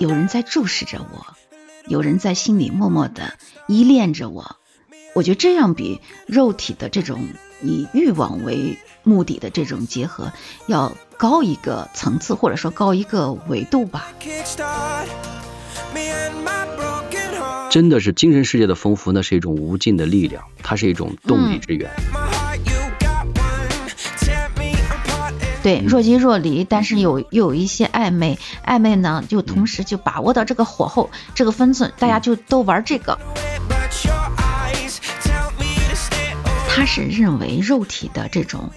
有人在注视着我，有人在心里默默的依恋着我。我觉得这样比肉体的这种以欲望为目的的这种结合要高一个层次，或者说高一个维度吧。真的是精神世界的丰富，那是一种无尽的力量，它是一种动力之源。对，若即若离，但是有又有一些暧昧，暧昧呢，就同时就把握到这个火候，这个分寸，大家就都玩这个。他是认为肉体的这种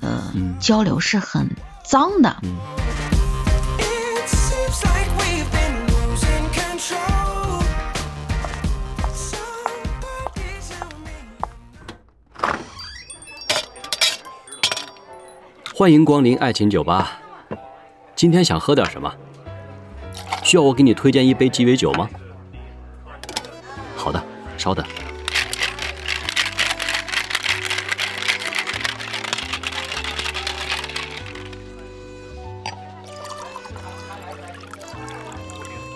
呃交流是很脏的。欢迎光临爱情酒吧，今天想喝点什么？需要我给你推荐一杯鸡尾酒吗？好的，稍等。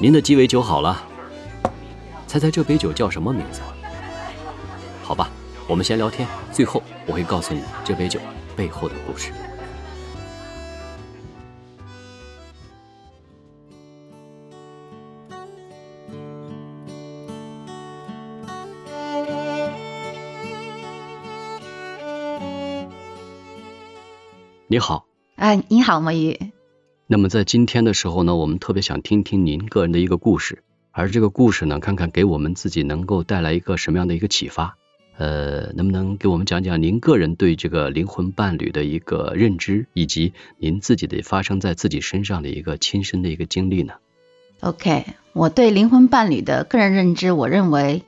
您的鸡尾酒好了，猜猜这杯酒叫什么名字？好吧，我们先聊天，最后我会告诉你这杯酒背后的故事。你好，哎，你好，墨鱼。那么在今天的时候呢，我们特别想听听您个人的一个故事，而这个故事呢，看看给我们自己能够带来一个什么样的一个启发。呃，能不能给我们讲讲您个人对这个灵魂伴侣的一个认知，以及您自己的发生在自己身上的一个亲身的一个经历呢？OK，我对灵魂伴侣的个人认知，我认为。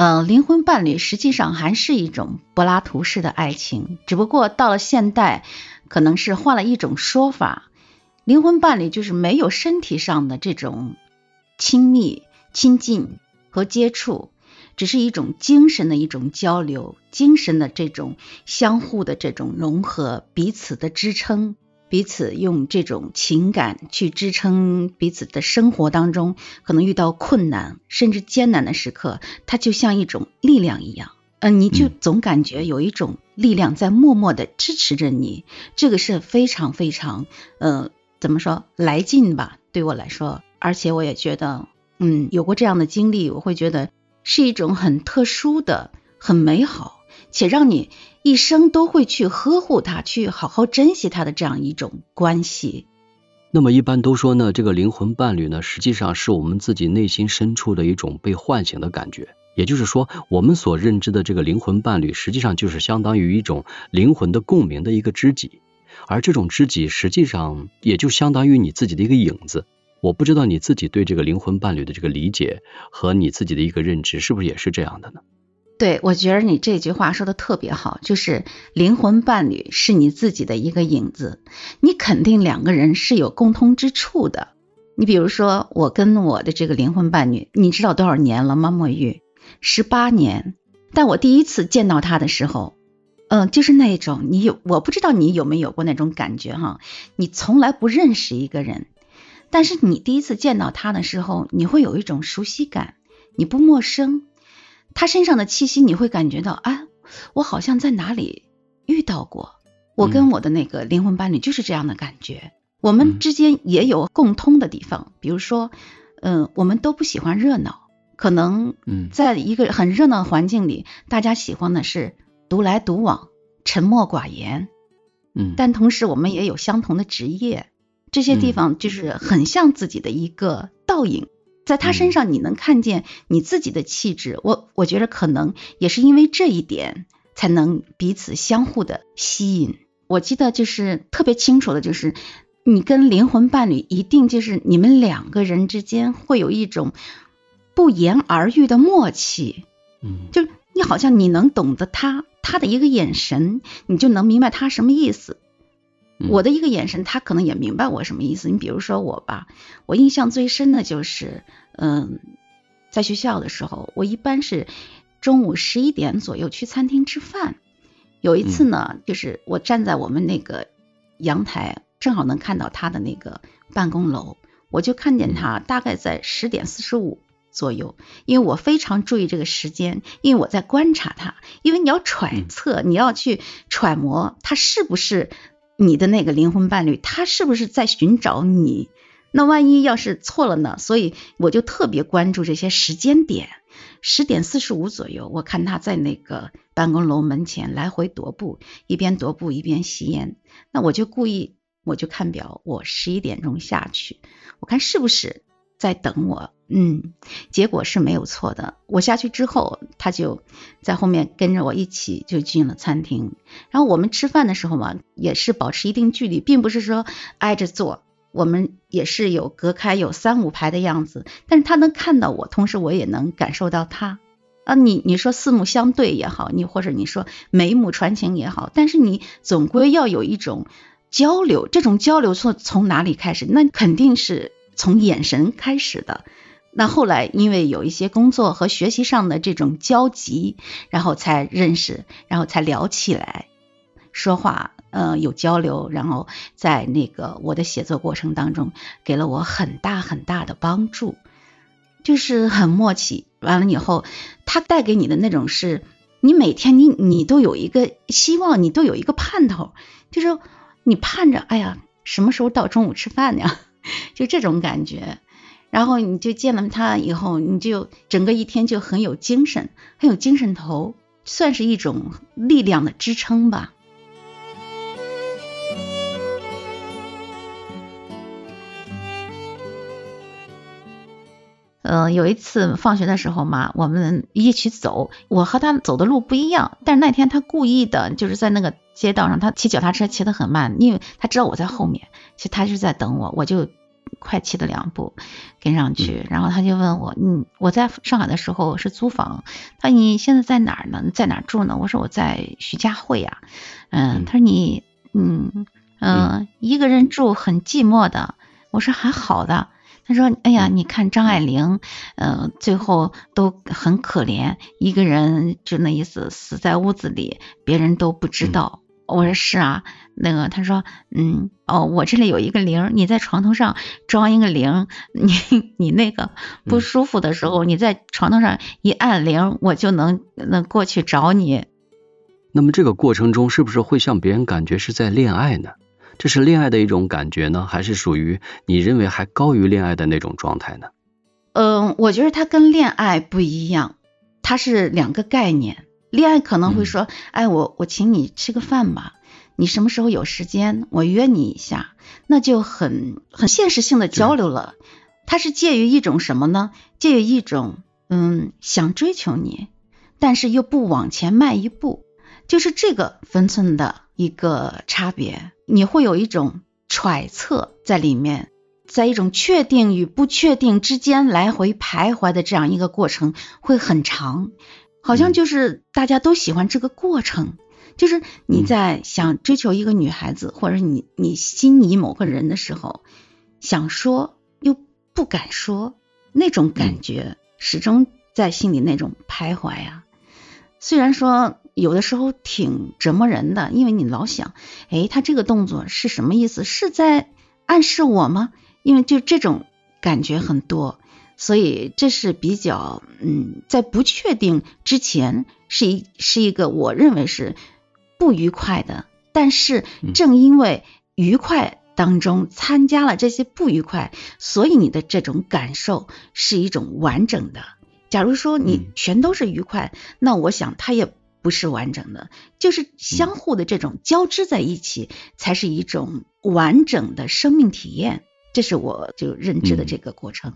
嗯，灵魂伴侣实际上还是一种柏拉图式的爱情，只不过到了现代，可能是换了一种说法。灵魂伴侣就是没有身体上的这种亲密、亲近和接触，只是一种精神的一种交流，精神的这种相互的这种融合，彼此的支撑。彼此用这种情感去支撑彼此的生活当中，可能遇到困难甚至艰难的时刻，它就像一种力量一样，嗯，你就总感觉有一种力量在默默的支持着你，这个是非常非常，呃，怎么说来劲吧？对我来说，而且我也觉得，嗯，有过这样的经历，我会觉得是一种很特殊的、很美好。且让你一生都会去呵护他，去好好珍惜他的这样一种关系。那么一般都说呢，这个灵魂伴侣呢，实际上是我们自己内心深处的一种被唤醒的感觉。也就是说，我们所认知的这个灵魂伴侣，实际上就是相当于一种灵魂的共鸣的一个知己。而这种知己，实际上也就相当于你自己的一个影子。我不知道你自己对这个灵魂伴侣的这个理解和你自己的一个认知，是不是也是这样的呢？对，我觉得你这句话说的特别好，就是灵魂伴侣是你自己的一个影子，你肯定两个人是有共通之处的。你比如说，我跟我的这个灵魂伴侣，你知道多少年了吗？墨玉，十八年。但我第一次见到他的时候，嗯，就是那种你有，我不知道你有没有过那种感觉哈，你从来不认识一个人，但是你第一次见到他的时候，你会有一种熟悉感，你不陌生。他身上的气息，你会感觉到，啊，我好像在哪里遇到过。我跟我的那个灵魂伴侣就是这样的感觉。我们之间也有共通的地方，比如说，嗯，我们都不喜欢热闹，可能，在一个很热闹的环境里，大家喜欢的是独来独往、沉默寡言。嗯，但同时我们也有相同的职业，这些地方就是很像自己的一个倒影。在他身上，你能看见你自己的气质。我我觉得可能也是因为这一点，才能彼此相互的吸引。我记得就是特别清楚的，就是你跟灵魂伴侣，一定就是你们两个人之间会有一种不言而喻的默契。嗯，就你好像你能懂得他，他的一个眼神，你就能明白他什么意思。我的一个眼神，他可能也明白我什么意思。你比如说我吧，我印象最深的就是，嗯，在学校的时候，我一般是中午十一点左右去餐厅吃饭。有一次呢，就是我站在我们那个阳台，正好能看到他的那个办公楼，我就看见他大概在十点四十五左右，因为我非常注意这个时间，因为我在观察他，因为你要揣测，你要去揣摩他是不是你的那个灵魂伴侣，他是不是在寻找你。那万一要是错了呢？所以我就特别关注这些时间点。十点四十五左右，我看他在那个办公楼门前来回踱步，一边踱步一边吸烟。那我就故意，我就看表，我十一点钟下去，我看是不是在等我。嗯，结果是没有错的。我下去之后，他就在后面跟着我一起就进了餐厅。然后我们吃饭的时候嘛，也是保持一定距离，并不是说挨着坐。我们也是有隔开有三五排的样子，但是他能看到我，同时我也能感受到他啊。你你说四目相对也好，你或者你说眉目传情也好，但是你总归要有一种交流。这种交流从从哪里开始？那肯定是从眼神开始的。那后来因为有一些工作和学习上的这种交集，然后才认识，然后才聊起来，说话。呃，有交流，然后在那个我的写作过程当中，给了我很大很大的帮助，就是很默契。完了以后，他带给你的那种是，你每天你你都有一个希望，你都有一个盼头，就是你盼着，哎呀，什么时候到中午吃饭呢？就这种感觉。然后你就见了他以后，你就整个一天就很有精神，很有精神头，算是一种力量的支撑吧。嗯，有一次放学的时候嘛，我们一起走，我和他走的路不一样，但是那天他故意的，就是在那个街道上，他骑脚踏车骑得很慢，因为他知道我在后面，其实他是在等我，我就快骑了两步跟上去，然后他就问我，嗯，我在上海的时候是租房，他说你现在在哪儿呢？在哪儿住呢？我说我在徐家汇呀，嗯，他说你，嗯嗯，一个人住很寂寞的，我说还好的。他说：“哎呀，你看张爱玲，嗯，最后都很可怜，一个人就那意思，死在屋子里，别人都不知道。”我说：“是啊，那个他说，嗯，哦，我这里有一个铃，你在床头上装一个铃，你你那个不舒服的时候，你在床头上一按铃，我就能能过去找你。”那么这个过程中，是不是会像别人感觉是在恋爱呢？这是恋爱的一种感觉呢，还是属于你认为还高于恋爱的那种状态呢？嗯，我觉得它跟恋爱不一样，它是两个概念。恋爱可能会说，哎，我我请你吃个饭吧，你什么时候有时间，我约你一下，那就很很现实性的交流了。它是介于一种什么呢？介于一种嗯想追求你，但是又不往前迈一步，就是这个分寸的一个差别。你会有一种揣测在里面，在一种确定与不确定之间来回徘徊的这样一个过程会很长，好像就是大家都喜欢这个过程，就是你在想追求一个女孩子，或者你你心仪某个人的时候，想说又不敢说，那种感觉始终在心里那种徘徊呀。虽然说。有的时候挺折磨人的，因为你老想，哎，他这个动作是什么意思？是在暗示我吗？因为就这种感觉很多，所以这是比较，嗯，在不确定之前，是一是一个我认为是不愉快的。但是正因为愉快当中参加了这些不愉快，所以你的这种感受是一种完整的。假如说你全都是愉快，那我想它也。不是完整的，就是相互的这种交织在一起，才是一种完整的生命体验。这是我就认知的这个过程。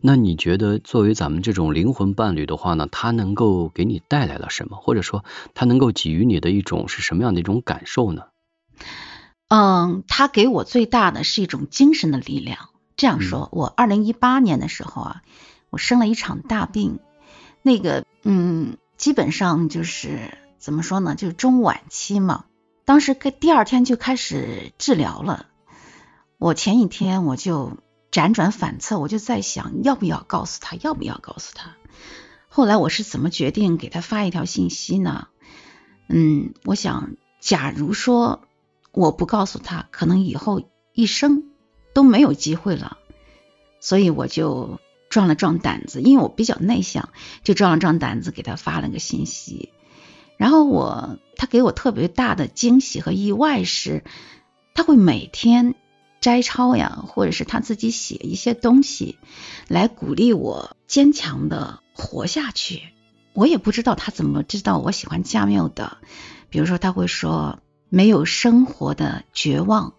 那你觉得作为咱们这种灵魂伴侣的话呢，他能够给你带来了什么？或者说他能够给予你的一种是什么样的一种感受呢？嗯，他给我最大的是一种精神的力量。这样说，我二零一八年的时候啊，我生了一场大病，那个嗯。基本上就是怎么说呢，就是中晚期嘛。当时跟第二天就开始治疗了。我前一天我就辗转反侧，我就在想要不要告诉他，要不要告诉他。后来我是怎么决定给他发一条信息呢？嗯，我想，假如说我不告诉他，可能以后一生都没有机会了。所以我就壮了壮胆子，因为我比较内向，就壮了壮胆子给他发了个信息。然后我他给我特别大的惊喜和意外是，他会每天摘抄呀，或者是他自己写一些东西来鼓励我坚强的活下去。我也不知道他怎么知道我喜欢加缪的，比如说他会说，没有生活的绝望，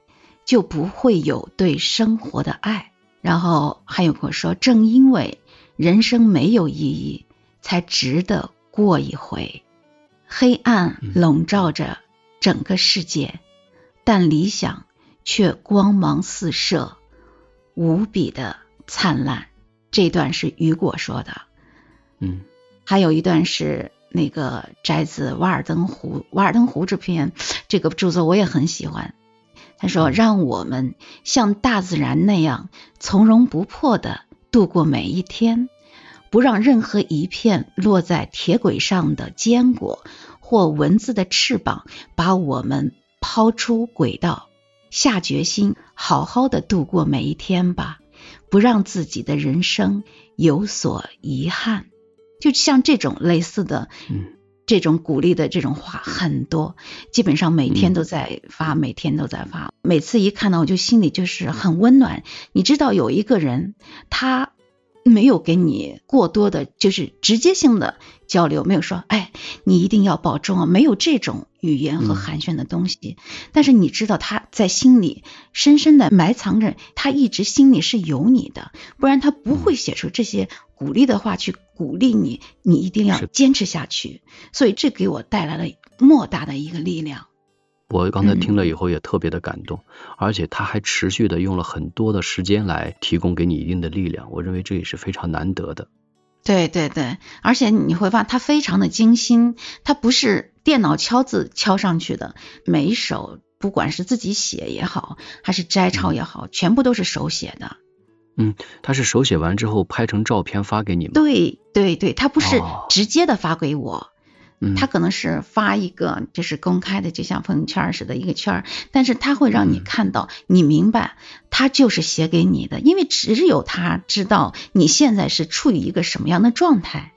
就不会有对生活的爱。然后还有跟我说，正因为人生没有意义，才值得过一回。黑暗笼罩着整个世界，但理想却光芒四射，无比的灿烂。这段是雨果说的。嗯，还有一段是那个摘自《瓦尔登湖》，《瓦尔登湖》这篇这个著作我也很喜欢。他说：“让我们像大自然那样从容不迫的度过每一天，不让任何一片落在铁轨上的坚果或蚊子的翅膀把我们抛出轨道。下决心好好的度过每一天吧，不让自己的人生有所遗憾。”就像这种类似的，嗯。这种鼓励的这种话很多，基本上每天都在发，每天都在发。每次一看到，我就心里就是很温暖。你知道有一个人，他没有给你过多的，就是直接性的交流，没有说，哎，你一定要保重啊，没有这种语言和寒暄的东西。但是你知道他在心里深深的埋藏着，他一直心里是有你的，不然他不会写出这些鼓励的话去。鼓励你，你一定要坚持下去。所以这给我带来了莫大的一个力量。我刚才听了以后也特别的感动，而且他还持续的用了很多的时间来提供给你一定的力量。我认为这也是非常难得的。对对对，而且你会发现他非常的精心，他不是电脑敲字敲上去的，每一首不管是自己写也好，还是摘抄也好，全部都是手写的。嗯，他是手写完之后拍成照片发给你吗？对对对，他不是直接的发给我，嗯，他可能是发一个就是公开的，就像朋友圈似的一个圈但是他会让你看到，你明白他就是写给你的，因为只有他知道你现在是处于一个什么样的状态。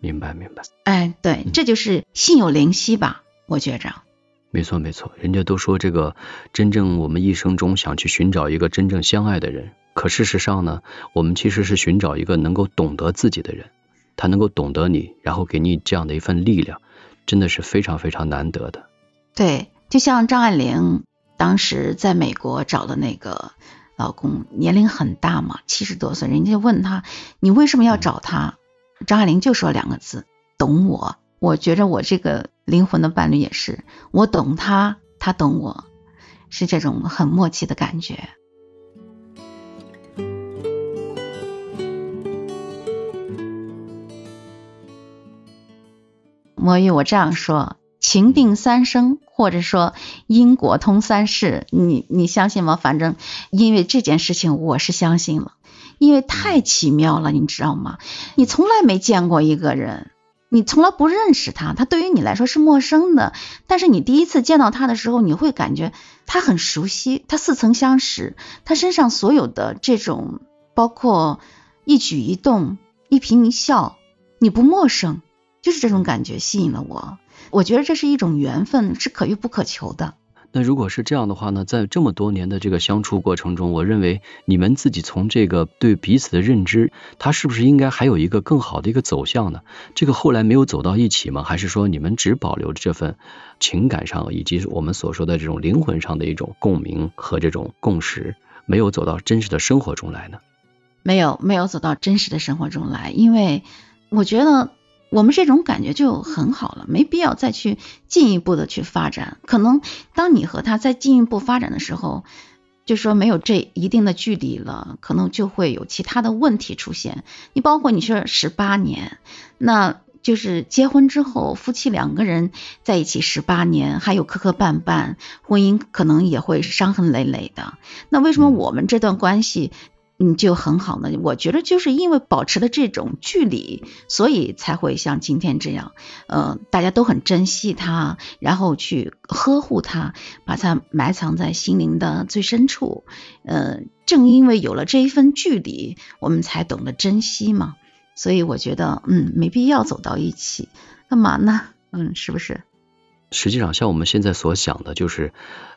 明白明白。哎，对，这就是心有灵犀吧？我觉着。没错没错，人家都说这个真正我们一生中想去寻找一个真正相爱的人。可事实上呢，我们其实是寻找一个能够懂得自己的人，他能够懂得你，然后给你这样的一份力量，真的是非常非常难得的。对，就像张爱玲当时在美国找的那个老公，年龄很大嘛，七十多岁，人家问他你为什么要找他，张爱玲就说两个字：懂我。我觉着我这个灵魂的伴侣也是，我懂他，他懂我，是这种很默契的感觉。魔芋我这样说，情定三生，或者说因果通三世，你你相信吗？反正因为这件事情，我是相信了，因为太奇妙了，你知道吗？你从来没见过一个人，你从来不认识他，他对于你来说是陌生的，但是你第一次见到他的时候，你会感觉他很熟悉，他似曾相识，他身上所有的这种，包括一举一动、一颦一笑，你不陌生。就是这种感觉吸引了我，我觉得这是一种缘分，是可遇不可求的。那如果是这样的话呢，在这么多年的这个相处过程中，我认为你们自己从这个对彼此的认知，他是不是应该还有一个更好的一个走向呢？这个后来没有走到一起吗？还是说你们只保留着这份情感上以及我们所说的这种灵魂上的一种共鸣和这种共识，没有走到真实的生活中来呢？没有，没有走到真实的生活中来，因为我觉得。我们这种感觉就很好了，没必要再去进一步的去发展。可能当你和他再进一步发展的时候，就说没有这一定的距离了，可能就会有其他的问题出现。你包括你说十八年，那就是结婚之后夫妻两个人在一起十八年，还有磕磕绊绊，婚姻可能也会伤痕累累的。那为什么我们这段关系？嗯，就很好呢。我觉得就是因为保持了这种距离，所以才会像今天这样，呃，大家都很珍惜它，然后去呵护它，把它埋藏在心灵的最深处。呃，正因为有了这一份距离，我们才懂得珍惜嘛。所以我觉得，嗯，没必要走到一起，干嘛呢？嗯，是不是？实际上，像我们现在所想的，就是，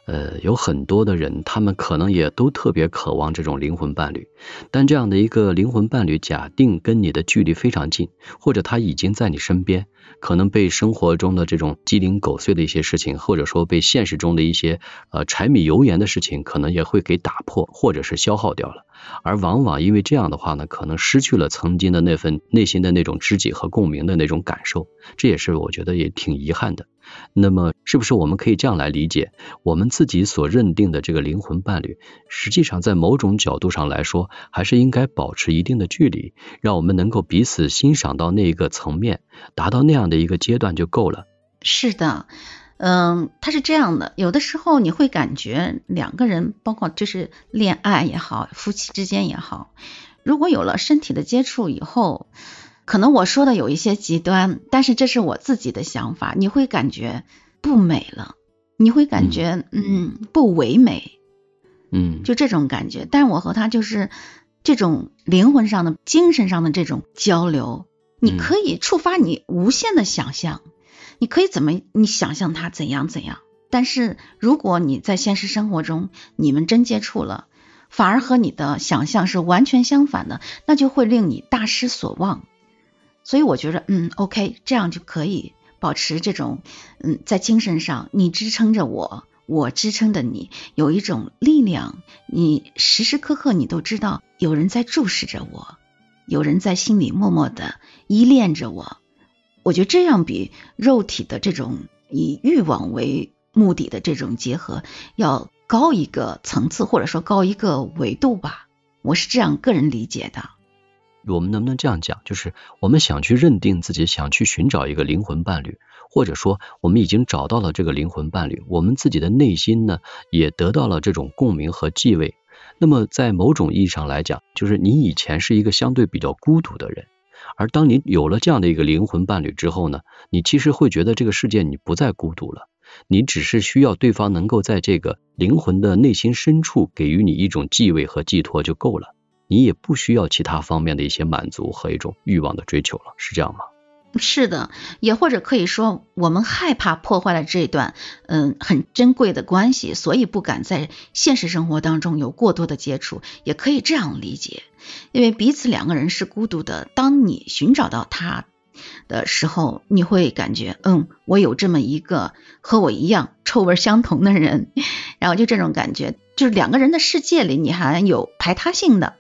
呃，有很多的人，他们可能也都特别渴望这种灵魂伴侣，但这样的一个灵魂伴侣，假定跟你的距离非常近，或者他已经在你身边，可能被生活中的这种鸡零狗碎的一些事情，或者说被现实中的一些呃柴米油盐的事情，可能也会给打破，或者是消耗掉了。而往往因为这样的话呢，可能失去了曾经的那份内心的那种知己和共鸣的那种感受，这也是我觉得也挺遗憾的。那么，是不是我们可以这样来理解，我们自己所认定的这个灵魂伴侣，实际上在某种角度上来说，还是应该保持一定的距离，让我们能够彼此欣赏到那一个层面，达到那样的一个阶段就够了。是的。嗯，他是这样的，有的时候你会感觉两个人，包括就是恋爱也好，夫妻之间也好，如果有了身体的接触以后，可能我说的有一些极端，但是这是我自己的想法，你会感觉不美了，你会感觉嗯不唯美，嗯，就这种感觉。但是我和他就是这种灵魂上的、精神上的这种交流，你可以触发你无限的想象。你可以怎么？你想象他怎样怎样？但是如果你在现实生活中你们真接触了，反而和你的想象是完全相反的，那就会令你大失所望。所以我觉得，嗯，OK，这样就可以保持这种，嗯，在精神上你支撑着我，我支撑着你，有一种力量，你时时刻刻你都知道有人在注视着我，有人在心里默默的依恋着我。我觉得这样比肉体的这种以欲望为目的的这种结合要高一个层次，或者说高一个维度吧。我是这样个人理解的。我们能不能这样讲？就是我们想去认定自己，想去寻找一个灵魂伴侣，或者说我们已经找到了这个灵魂伴侣，我们自己的内心呢也得到了这种共鸣和继位。那么在某种意义上来讲，就是你以前是一个相对比较孤独的人。而当你有了这样的一个灵魂伴侣之后呢，你其实会觉得这个世界你不再孤独了，你只是需要对方能够在这个灵魂的内心深处给予你一种继位和寄托就够了，你也不需要其他方面的一些满足和一种欲望的追求了，是这样吗？是的，也或者可以说，我们害怕破坏了这段嗯很珍贵的关系，所以不敢在现实生活当中有过多的接触，也可以这样理解。因为彼此两个人是孤独的，当你寻找到他的时候，你会感觉嗯，我有这么一个和我一样臭味相同的人，然后就这种感觉，就是两个人的世界里，你还有排他性的。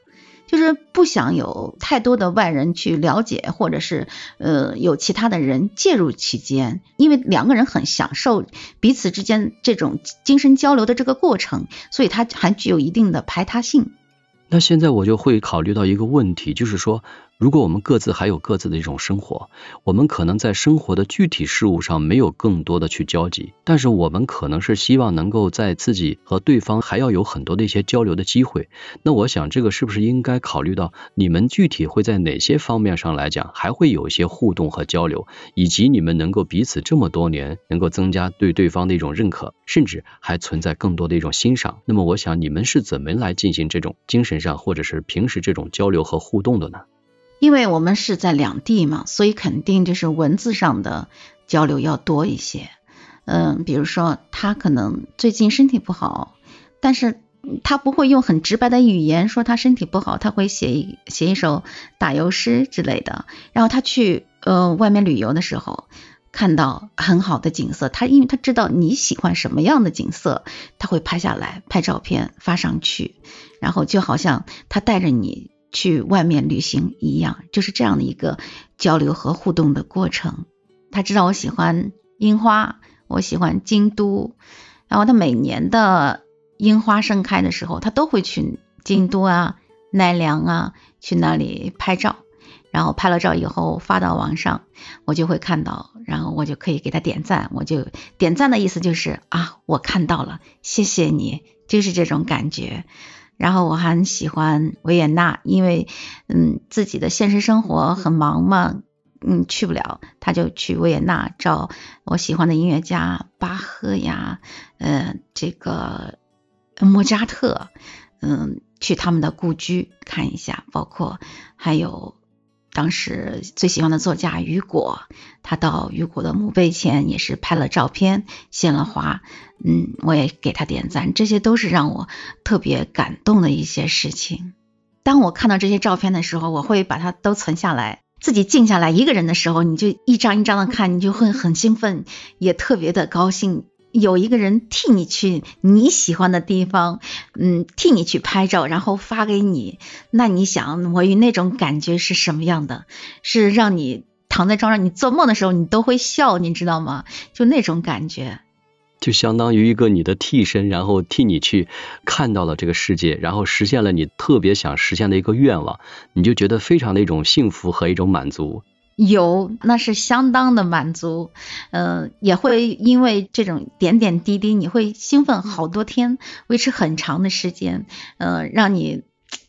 就是不想有太多的外人去了解，或者是呃有其他的人介入其间，因为两个人很享受彼此之间这种精神交流的这个过程，所以它还具有一定的排他性。那现在我就会考虑到一个问题，就是说。如果我们各自还有各自的一种生活，我们可能在生活的具体事物上没有更多的去交集，但是我们可能是希望能够在自己和对方还要有很多的一些交流的机会。那我想这个是不是应该考虑到你们具体会在哪些方面上来讲还会有一些互动和交流，以及你们能够彼此这么多年能够增加对对方的一种认可，甚至还存在更多的一种欣赏。那么我想你们是怎么来进行这种精神上或者是平时这种交流和互动的呢？因为我们是在两地嘛，所以肯定就是文字上的交流要多一些。嗯，比如说他可能最近身体不好，但是他不会用很直白的语言说他身体不好，他会写一写一首打油诗之类的。然后他去呃外面旅游的时候，看到很好的景色，他因为他知道你喜欢什么样的景色，他会拍下来拍照片发上去，然后就好像他带着你。去外面旅行一样，就是这样的一个交流和互动的过程。他知道我喜欢樱花，我喜欢京都，然后他每年的樱花盛开的时候，他都会去京都啊、奈良啊，去那里拍照。然后拍了照以后发到网上，我就会看到，然后我就可以给他点赞。我就点赞的意思就是啊，我看到了，谢谢你，就是这种感觉。然后我还喜欢维也纳，因为嗯自己的现实生活很忙嘛，嗯去不了，他就去维也纳找我喜欢的音乐家巴赫呀，嗯这个莫扎特，嗯去他们的故居看一下，包括还有当时最喜欢的作家雨果，他到雨果的墓碑前也是拍了照片，献了花，嗯，我也给他点赞，这些都是让我特别感动的一些事情。当我看到这些照片的时候，我会把它都存下来。自己静下来一个人的时候，你就一张一张的看，你就会很兴奋，也特别的高兴。有一个人替你去你喜欢的地方，嗯，替你去拍照，然后发给你。那你想，我与那种感觉是什么样的？是让你躺在床上，你做梦的时候你都会笑，你知道吗？就那种感觉。就相当于一个你的替身，然后替你去看到了这个世界，然后实现了你特别想实现的一个愿望，你就觉得非常的一种幸福和一种满足。有，那是相当的满足，嗯，也会因为这种点点滴滴，你会兴奋好多天，维持很长的时间，嗯，让你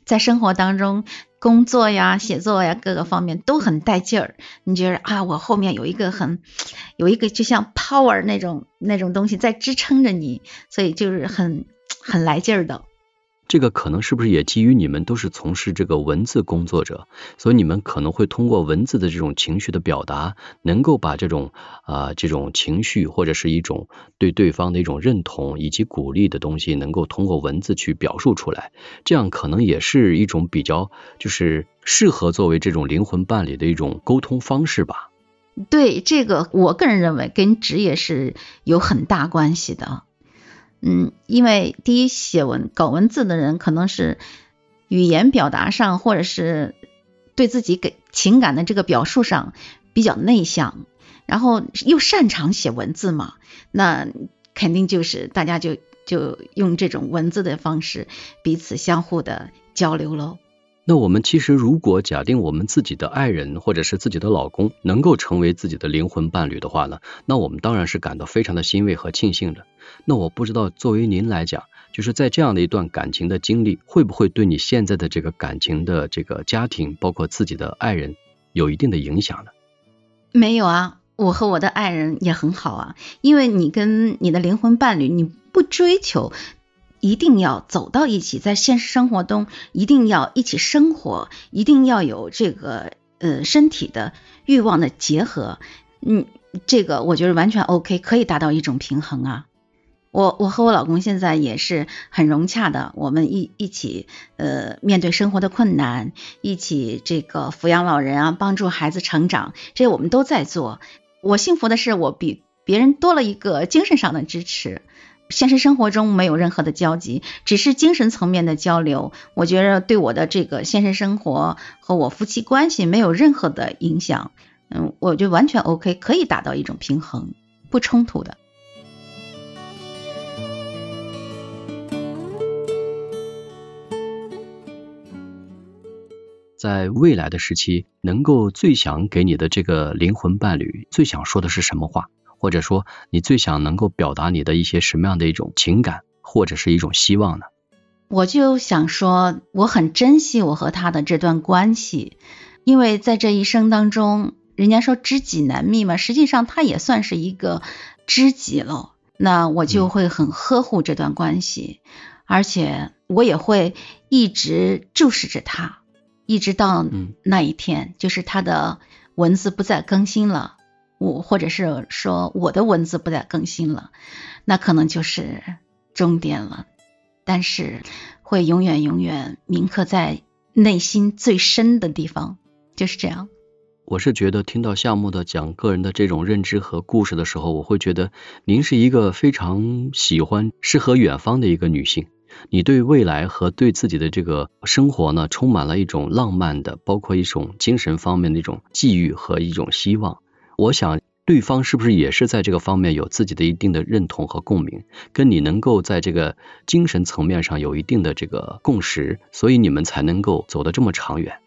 在生活当中。工作呀、写作呀，各个方面都很带劲儿。你觉得啊，我后面有一个很有一个就像 power 那种那种东西在支撑着你，所以就是很很来劲儿的。这个可能是不是也基于你们都是从事这个文字工作者，所以你们可能会通过文字的这种情绪的表达，能够把这种啊这种情绪或者是一种对对方的一种认同以及鼓励的东西，能够通过文字去表述出来，这样可能也是一种比较就是适合作为这种灵魂伴侣的一种沟通方式吧。对这个，我个人认为跟职业是有很大关系的。嗯，因为第一写文搞文字的人可能是语言表达上，或者是对自己给情感的这个表述上比较内向，然后又擅长写文字嘛，那肯定就是大家就就用这种文字的方式彼此相互的交流喽。那我们其实如果假定我们自己的爱人或者是自己的老公能够成为自己的灵魂伴侣的话呢，那我们当然是感到非常的欣慰和庆幸的。那我不知道作为您来讲，就是在这样的一段感情的经历，会不会对你现在的这个感情的这个家庭，包括自己的爱人，有一定的影响呢？没有啊，我和我的爱人也很好啊，因为你跟你的灵魂伴侣，你不追求。一定要走到一起，在现实生活中一定要一起生活，一定要有这个呃身体的欲望的结合，嗯，这个我觉得完全 OK，可以达到一种平衡啊。我我和我老公现在也是很融洽的，我们一一起呃面对生活的困难，一起这个抚养老人啊，帮助孩子成长，这我们都在做。我幸福的是，我比别人多了一个精神上的支持。现实生活中没有任何的交集，只是精神层面的交流。我觉得对我的这个现实生活和我夫妻关系没有任何的影响。嗯，我就完全 OK，可以达到一种平衡，不冲突的。在未来的时期，能够最想给你的这个灵魂伴侣最想说的是什么话？或者说，你最想能够表达你的一些什么样的一种情感，或者是一种希望呢？我就想说，我很珍惜我和他的这段关系，因为在这一生当中，人家说知己难觅嘛，实际上他也算是一个知己了。那我就会很呵护这段关系，而且我也会一直注视着他，一直到那一天，就是他的文字不再更新了。我或者是说我的文字不再更新了，那可能就是终点了。但是会永远永远铭刻在内心最深的地方，就是这样。我是觉得听到夏木的讲个人的这种认知和故事的时候，我会觉得您是一个非常喜欢诗和远方的一个女性。你对未来和对自己的这个生活呢，充满了一种浪漫的，包括一种精神方面的一种寄予和一种希望。我想，对方是不是也是在这个方面有自己的一定的认同和共鸣，跟你能够在这个精神层面上有一定的这个共识，所以你们才能够走得这么长远。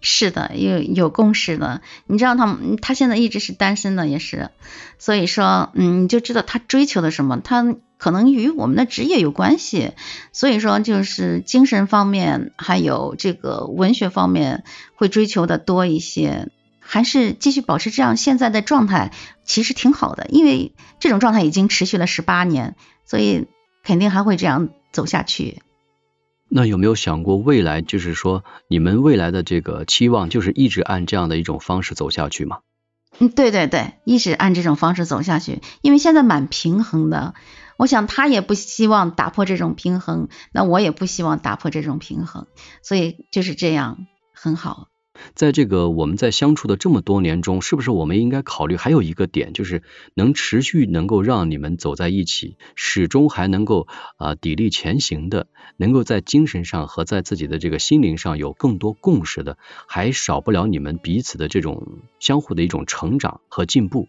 是的，有有共识的。你知道他他现在一直是单身的，也是，所以说，嗯，你就知道他追求的什么，他可能与我们的职业有关系，所以说就是精神方面还有这个文学方面会追求的多一些。还是继续保持这样现在的状态，其实挺好的，因为这种状态已经持续了十八年，所以肯定还会这样走下去。那有没有想过未来，就是说你们未来的这个期望，就是一直按这样的一种方式走下去吗？嗯，对对对，一直按这种方式走下去，因为现在蛮平衡的。我想他也不希望打破这种平衡，那我也不希望打破这种平衡，所以就是这样，很好。在这个我们在相处的这么多年中，是不是我们应该考虑还有一个点，就是能持续能够让你们走在一起，始终还能够啊砥砺前行的，能够在精神上和在自己的这个心灵上有更多共识的，还少不了你们彼此的这种相互的一种成长和进步，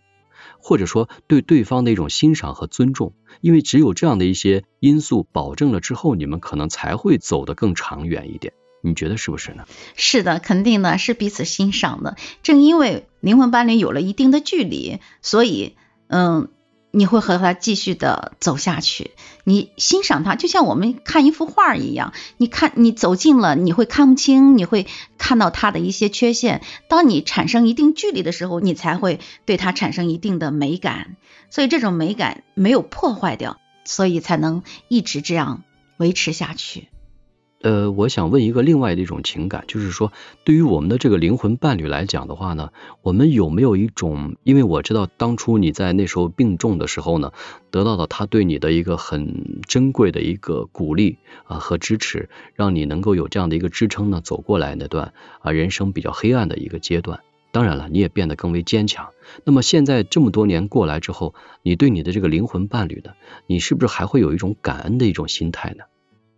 或者说对对方的一种欣赏和尊重，因为只有这样的一些因素保证了之后，你们可能才会走得更长远一点。你觉得是不是呢？是的，肯定的，是彼此欣赏的。正因为灵魂伴侣有了一定的距离，所以，嗯，你会和他继续的走下去。你欣赏他，就像我们看一幅画一样。你看，你走近了，你会看不清，你会看到他的一些缺陷。当你产生一定距离的时候，你才会对他产生一定的美感。所以这种美感没有破坏掉，所以才能一直这样维持下去。呃，我想问一个另外的一种情感，就是说，对于我们的这个灵魂伴侣来讲的话呢，我们有没有一种？因为我知道当初你在那时候病重的时候呢，得到了他对你的一个很珍贵的一个鼓励啊和支持，让你能够有这样的一个支撑呢，走过来那段啊人生比较黑暗的一个阶段。当然了，你也变得更为坚强。那么现在这么多年过来之后，你对你的这个灵魂伴侣呢，你是不是还会有一种感恩的一种心态呢？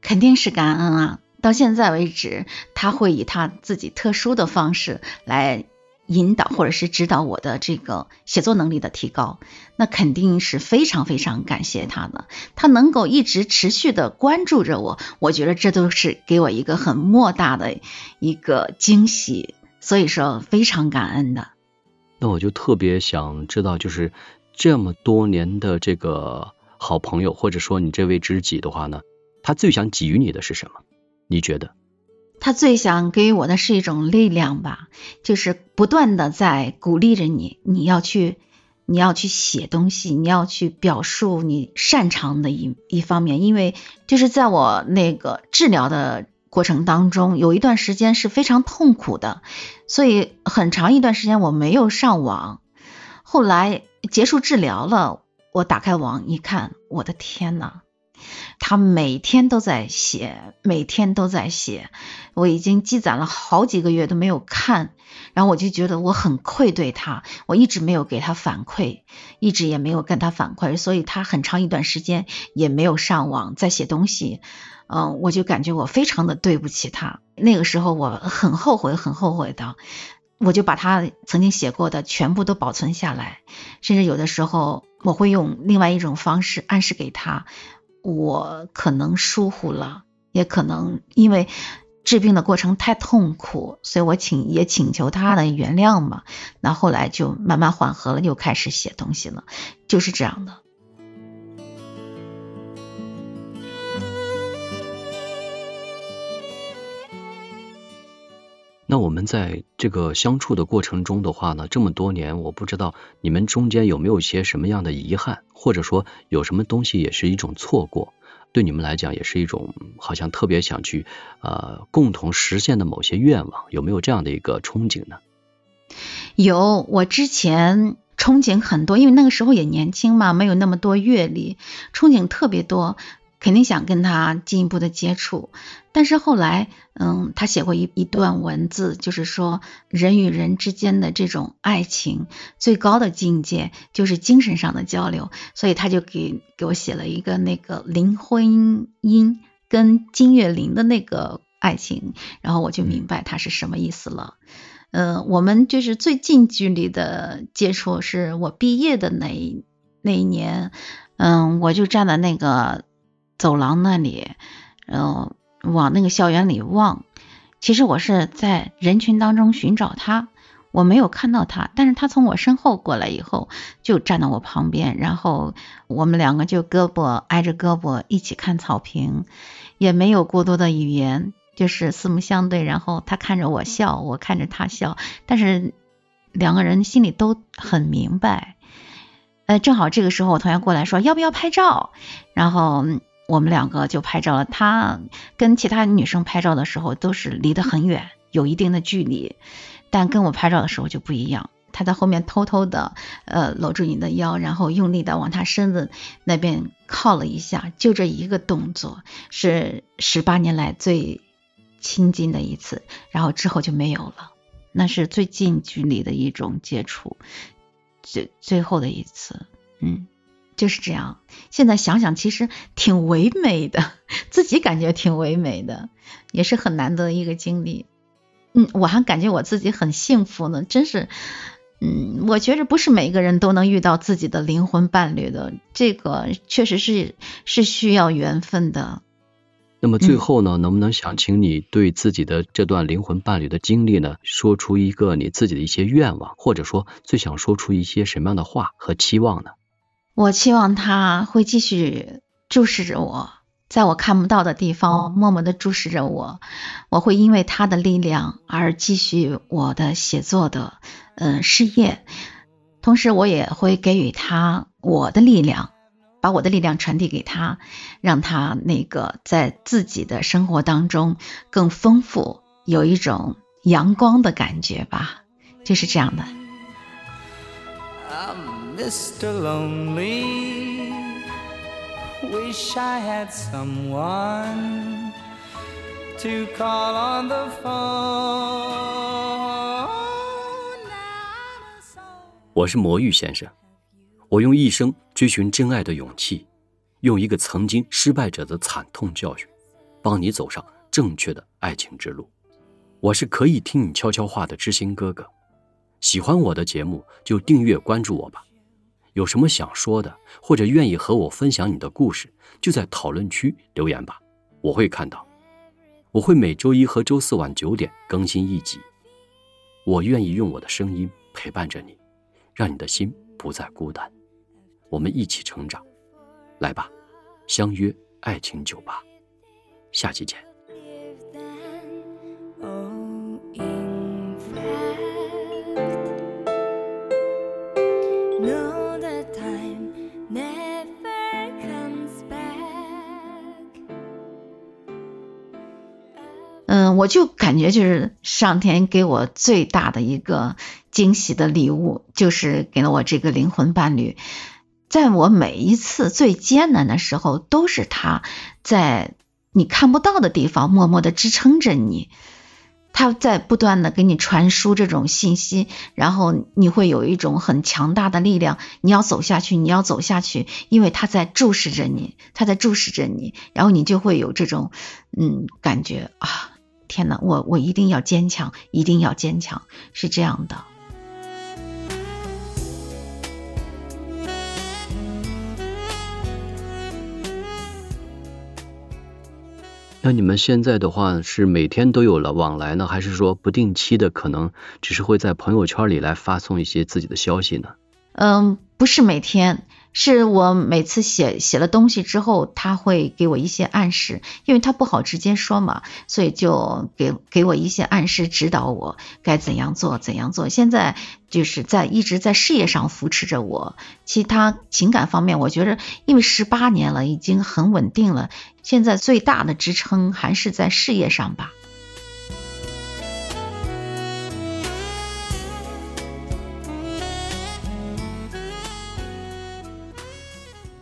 肯定是感恩啊！到现在为止，他会以他自己特殊的方式来引导或者是指导我的这个写作能力的提高，那肯定是非常非常感谢他的。他能够一直持续的关注着我，我觉得这都是给我一个很莫大的一个惊喜，所以说非常感恩的。那我就特别想知道，就是这么多年的这个好朋友，或者说你这位知己的话呢？他最想给予你的是什么？你觉得？他最想给予我的是一种力量吧，就是不断的在鼓励着你，你要去，你要去写东西，你要去表述你擅长的一一方面。因为就是在我那个治疗的过程当中，有一段时间是非常痛苦的，所以很长一段时间我没有上网。后来结束治疗了，我打开网一看，我的天呐！他每天都在写，每天都在写，我已经积攒了好几个月都没有看，然后我就觉得我很愧对他，我一直没有给他反馈，一直也没有跟他反馈，所以他很长一段时间也没有上网在写东西，嗯，我就感觉我非常的对不起他，那个时候我很后悔，很后悔的，我就把他曾经写过的全部都保存下来，甚至有的时候我会用另外一种方式暗示给他。我可能疏忽了，也可能因为治病的过程太痛苦，所以我请也请求他的原谅嘛。那后来就慢慢缓和了，又开始写东西了，就是这样的。那我们在这个相处的过程中的话呢，这么多年，我不知道你们中间有没有些什么样的遗憾，或者说有什么东西也是一种错过，对你们来讲也是一种好像特别想去呃共同实现的某些愿望，有没有这样的一个憧憬呢？有，我之前憧憬很多，因为那个时候也年轻嘛，没有那么多阅历，憧憬特别多。肯定想跟他进一步的接触，但是后来，嗯，他写过一一段文字，就是说人与人之间的这种爱情最高的境界就是精神上的交流，所以他就给给我写了一个那个林徽因跟金岳霖的那个爱情，然后我就明白他是什么意思了。嗯，我们就是最近距离的接触是我毕业的那那一年，嗯，我就站在那个。走廊那里，嗯，往那个校园里望。其实我是在人群当中寻找他，我没有看到他，但是他从我身后过来以后，就站到我旁边，然后我们两个就胳膊挨着胳膊一起看草坪，也没有过多的语言，就是四目相对，然后他看着我笑，我看着他笑，但是两个人心里都很明白。呃，正好这个时候我同学过来说要不要拍照，然后。我们两个就拍照了。他跟其他女生拍照的时候都是离得很远，有一定的距离，但跟我拍照的时候就不一样。他在后面偷偷的呃搂住你的腰，然后用力的往他身子那边靠了一下，就这一个动作是十八年来最亲近的一次，然后之后就没有了。那是最近距离的一种接触，最最后的一次，嗯。就是这样，现在想想其实挺唯美的，自己感觉挺唯美的，也是很难得的一个经历。嗯，我还感觉我自己很幸福呢，真是，嗯，我觉着不是每个人都能遇到自己的灵魂伴侣的，这个确实是是需要缘分的。那么最后呢，能不能想请你对自己的这段灵魂伴侣的经历呢，说出一个你自己的一些愿望，或者说最想说出一些什么样的话和期望呢？我期望他会继续注视着我，在我看不到的地方默默的注视着我。我会因为他的力量而继续我的写作的嗯事业，同时我也会给予他我的力量，把我的力量传递给他，让他那个在自己的生活当中更丰富，有一种阳光的感觉吧，就是这样的。Mr. Lonely, wish I had someone to call on the phone. 我是魔芋先生，我用一生追寻真爱的勇气，用一个曾经失败者的惨痛教训，帮你走上正确的爱情之路。我是可以听你悄悄话的知心哥哥，喜欢我的节目就订阅关注我吧。有什么想说的，或者愿意和我分享你的故事，就在讨论区留言吧，我会看到。我会每周一和周四晚九点更新一集。我愿意用我的声音陪伴着你，让你的心不再孤单。我们一起成长，来吧，相约爱情酒吧，下期见。我就感觉就是上天给我最大的一个惊喜的礼物，就是给了我这个灵魂伴侣。在我每一次最艰难的时候，都是他在你看不到的地方默默的支撑着你，他在不断的给你传输这种信息，然后你会有一种很强大的力量，你要走下去，你要走下去，因为他在注视着你，他在注视着你，然后你就会有这种嗯感觉啊。天哪，我我一定要坚强，一定要坚强，是这样的。那你们现在的话是每天都有了往来呢，还是说不定期的，可能只是会在朋友圈里来发送一些自己的消息呢？嗯，不是每天。是我每次写写了东西之后，他会给我一些暗示，因为他不好直接说嘛，所以就给给我一些暗示，指导我该怎样做，怎样做。现在就是在一直在事业上扶持着我，其他情感方面，我觉得因为十八年了，已经很稳定了，现在最大的支撑还是在事业上吧。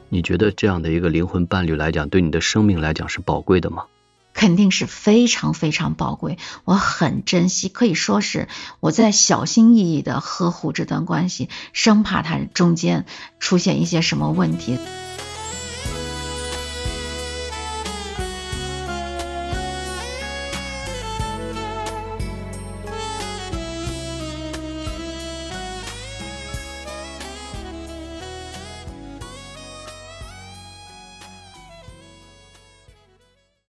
你觉得这样的一个灵魂伴侣来讲，对你的生命来讲是宝贵的吗？肯定是非常非常宝贵，我很珍惜，可以说是我在小心翼翼的呵护这段关系，生怕它中间出现一些什么问题。